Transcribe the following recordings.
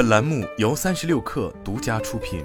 本栏目由三十六氪独家出品。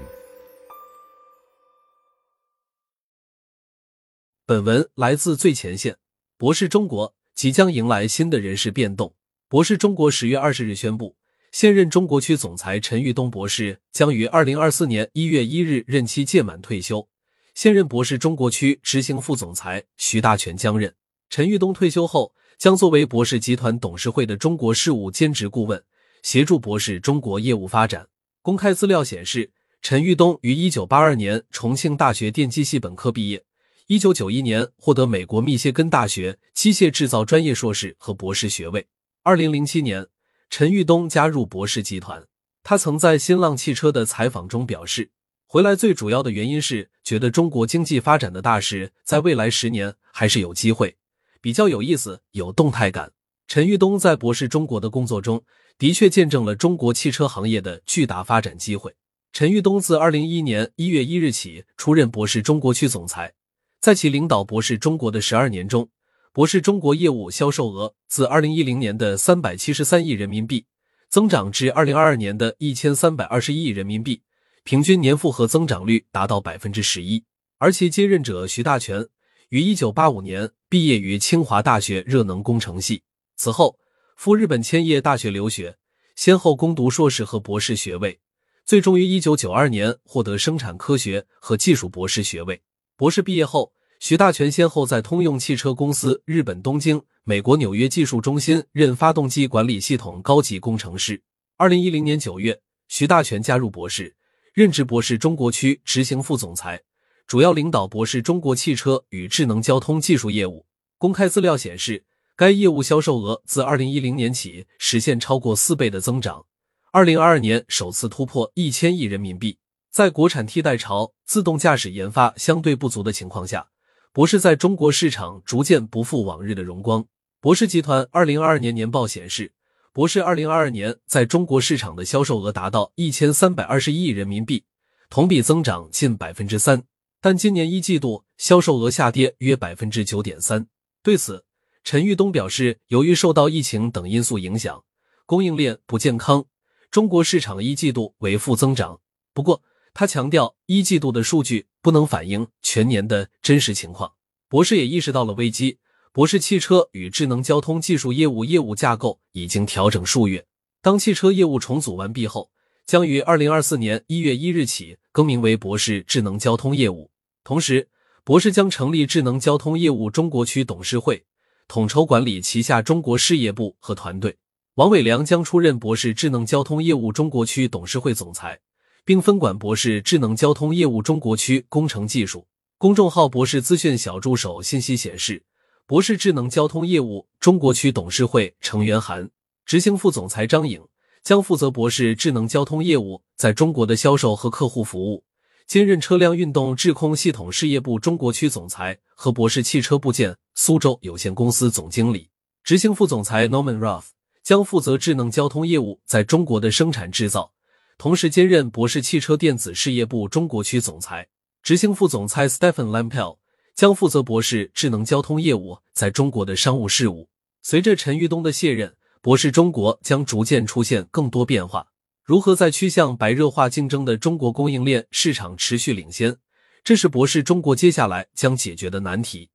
本文来自最前线。博士中国即将迎来新的人事变动。博士中国十月二十日宣布，现任中国区总裁陈玉东博士将于二零二四年一月一日任期届满退休。现任博士中国区执行副总裁徐大全将任。陈玉东退休后，将作为博士集团董事会的中国事务兼职顾问。协助博士中国业务发展。公开资料显示，陈玉东于一九八二年重庆大学电机系本科毕业，一九九一年获得美国密歇根大学机械制造专业硕士和博士学位。二零零七年，陈玉东加入博士集团。他曾在新浪汽车的采访中表示，回来最主要的原因是觉得中国经济发展的大势在未来十年还是有机会，比较有意思，有动态感。陈玉东在博士中国的工作中。的确见证了中国汽车行业的巨大发展机会。陈玉东自二零一一年一月一日起出任博士中国区总裁，在其领导博士中国的十二年中，博士中国业务销售额自二零一零年的三百七十三亿人民币增长至二零二二年的一千三百二十一亿人民币，平均年复合增长率达到百分之十一。而其接任者徐大全于一九八五年毕业于清华大学热能工程系，此后。赴日本千叶大学留学，先后攻读硕士和博士学位，最终于一九九二年获得生产科学和技术博士学位。博士毕业后，徐大全先后在通用汽车公司日本东京、美国纽约技术中心任发动机管理系统高级工程师。二零一零年九月，徐大全加入博士，任职博士中国区执行副总裁，主要领导博士中国汽车与智能交通技术业务。公开资料显示。该业务销售额自二零一零年起实现超过四倍的增长，二零二二年首次突破一千亿人民币。在国产替代潮、自动驾驶研发相对不足的情况下，博士在中国市场逐渐不复往日的荣光。博士集团二零二二年年报显示，博士二零二二年在中国市场的销售额达到一千三百二十一亿人民币，同比增长近百分之三。但今年一季度销售额下跌约百分之九点三。对此，陈玉东表示，由于受到疫情等因素影响，供应链不健康，中国市场一季度为负增长。不过，他强调，一季度的数据不能反映全年的真实情况。博士也意识到了危机，博士汽车与智能交通技术业务业务架构已经调整数月，当汽车业务重组完毕后，将于二零二四年一月一日起更名为博士智能交通业务。同时，博士将成立智能交通业务中国区董事会。统筹管理旗下中国事业部和团队，王伟良将出任博士智能交通业务中国区董事会总裁，并分管博士智能交通业务中国区工程技术。公众号博士资讯小助手信息显示，博士智能交通业务中国区董事会成员含执行副总裁张颖，将负责博士智能交通业务在中国的销售和客户服务。兼任车辆运动智控系统事业部中国区总裁和博士汽车部件苏州有限公司总经理，执行副总裁 Norman Ruff 将负责智能交通业务在中国的生产制造，同时兼任博士汽车电子事业部中国区总裁。执行副总裁 Stephen Lampel 将负责博士智能交通业务在中国的商务事务。随着陈玉东的卸任，博士中国将逐渐出现更多变化。如何在趋向白热化竞争的中国供应链市场持续领先，这是博士中国接下来将解决的难题。